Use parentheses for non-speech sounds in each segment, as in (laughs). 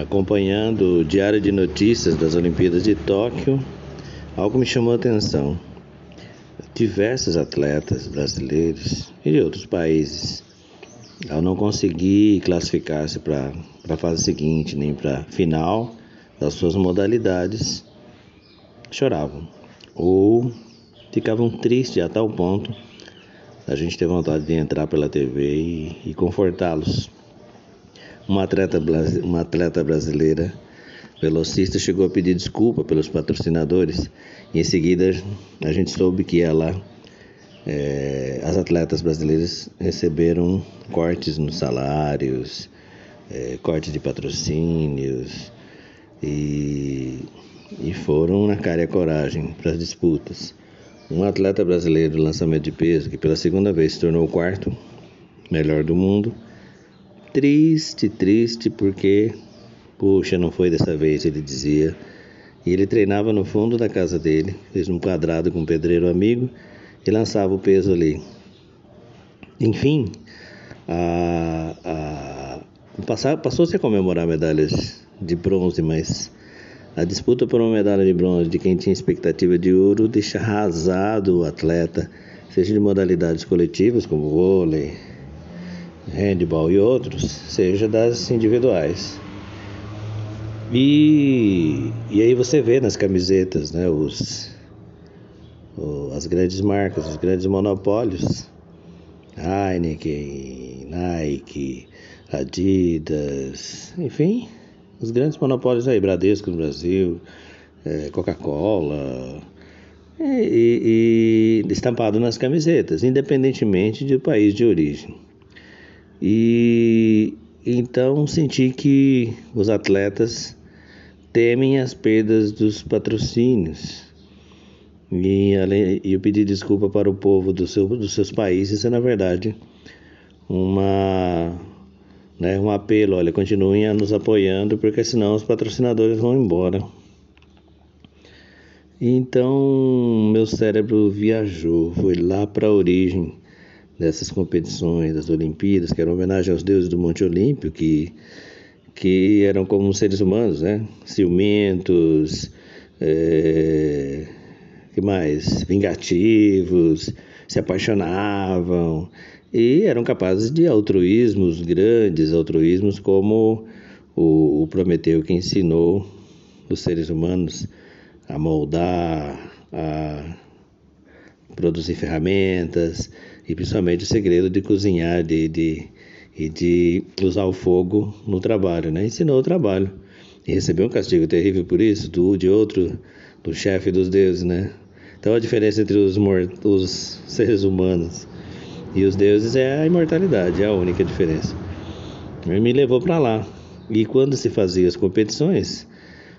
acompanhando o diário de notícias das Olimpíadas de Tóquio, algo me chamou a atenção. Diversos atletas brasileiros e de outros países, ao não conseguir classificar-se para a fase seguinte, nem para a final das suas modalidades, choravam ou ficavam tristes a tal ponto a gente ter vontade de entrar pela TV e, e confortá-los. Uma atleta, uma atleta brasileira velocista chegou a pedir desculpa pelos patrocinadores e em seguida a gente soube que ela é, as atletas brasileiras receberam cortes nos salários, é, cortes de patrocínios e, e foram na cara e a coragem para as disputas. Um atleta brasileiro lançamento de peso que pela segunda vez se tornou o quarto melhor do mundo. Triste, triste porque, puxa, não foi dessa vez, ele dizia. E ele treinava no fundo da casa dele, fez um quadrado com um pedreiro amigo e lançava o peso ali. Enfim, a, a, passou-se a comemorar medalhas de bronze, mas a disputa por uma medalha de bronze de quem tinha expectativa de ouro deixa arrasado o atleta, seja de modalidades coletivas como vôlei, handball e outros, seja das individuais. E, e aí você vê nas camisetas né, os, as grandes marcas, os grandes monopólios, Heineken, Nike, Adidas, enfim, os grandes monopólios aí, Bradesco no Brasil, é, Coca-Cola, e, e, estampado nas camisetas, independentemente do país de origem. E então senti que os atletas temem as perdas dos patrocínios. E, além, eu pedi desculpa para o povo do seu, dos seus países é, na verdade, uma né, um apelo, olha, continuem a nos apoiando, porque senão os patrocinadores vão embora. Então, meu cérebro viajou, foi lá para a origem dessas competições, das Olimpíadas, que eram homenagem aos deuses do Monte Olímpio, que, que eram como seres humanos, né? Ciumentos, é, que mais? Vingativos, se apaixonavam, e eram capazes de altruísmos grandes, altruísmos como o, o Prometeu que ensinou os seres humanos a moldar, a produzir ferramentas e principalmente o segredo de cozinhar de, de, e de usar o fogo no trabalho, né? Ensinou o trabalho e recebeu um castigo terrível por isso, do de outro, do chefe dos deuses, né? Então a diferença entre os, os (laughs) seres humanos e os deuses é a imortalidade, é a única diferença. Ele me levou para lá. E quando se faziam as competições,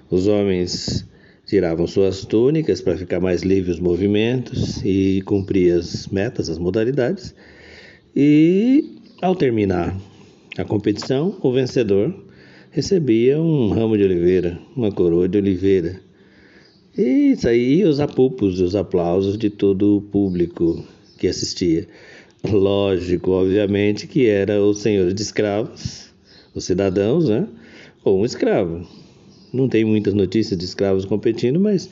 os homens tiravam suas túnicas para ficar mais livre os movimentos e cumprir as metas, as modalidades. E ao terminar a competição, o vencedor recebia um ramo de oliveira, uma coroa de oliveira. E aí os apupos, os aplausos de todo o público que assistia. Lógico, obviamente, que era o senhor de escravos, os cidadãos, né? Ou um escravo. Não tem muitas notícias de escravos competindo, mas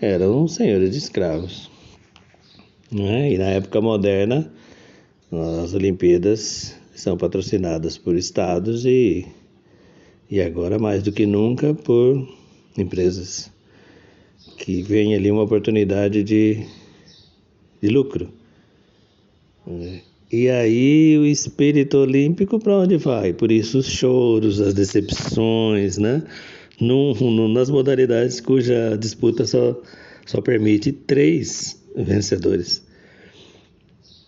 eram senhores de escravos. Né? E na época moderna, as Olimpíadas são patrocinadas por estados e, e agora mais do que nunca por empresas que veem ali uma oportunidade de, de lucro. E aí o espírito olímpico para onde vai? Por isso os choros, as decepções, né? Num, num, nas modalidades cuja disputa só, só permite três vencedores.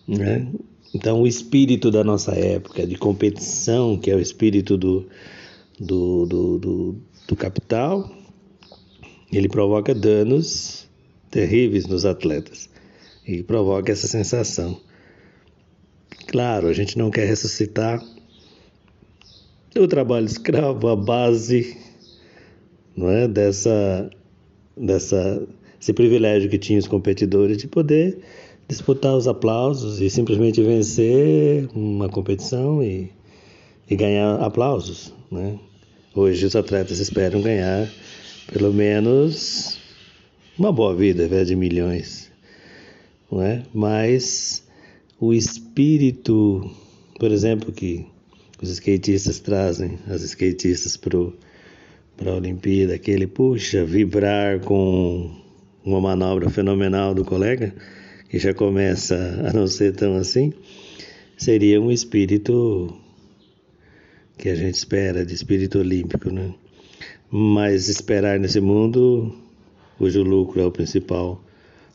Né? Então o espírito da nossa época de competição, que é o espírito do, do, do, do, do capital, ele provoca danos terríveis nos atletas e provoca essa sensação Claro, a gente não quer ressuscitar o trabalho escravo, a base não é, dessa, dessa, esse privilégio que tinham os competidores de poder disputar os aplausos e simplesmente vencer uma competição e, e ganhar aplausos, né? Hoje os atletas esperam ganhar pelo menos uma boa vida, ao de milhões, não é? Mas o espírito, por exemplo, que os skatistas trazem, as skatistas para a Olimpíada, aquele, puxa, vibrar com uma manobra fenomenal do colega, que já começa a não ser tão assim, seria um espírito que a gente espera, de espírito olímpico, né? Mas esperar nesse mundo cujo lucro é o principal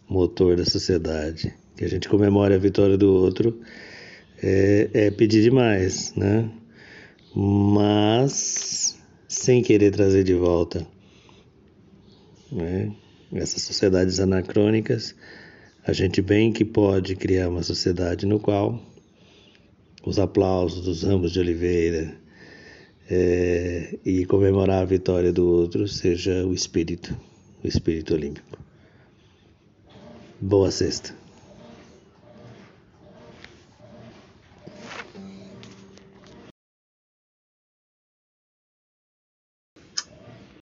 motor da sociedade, que a gente comemore a vitória do outro, é, é pedir demais, né? Mas sem querer trazer de volta né? essas sociedades anacrônicas, a gente bem que pode criar uma sociedade no qual os aplausos dos ramos de oliveira, é, e comemorar a vitória do outro seja o espírito, o espírito olímpico. Boa sexta.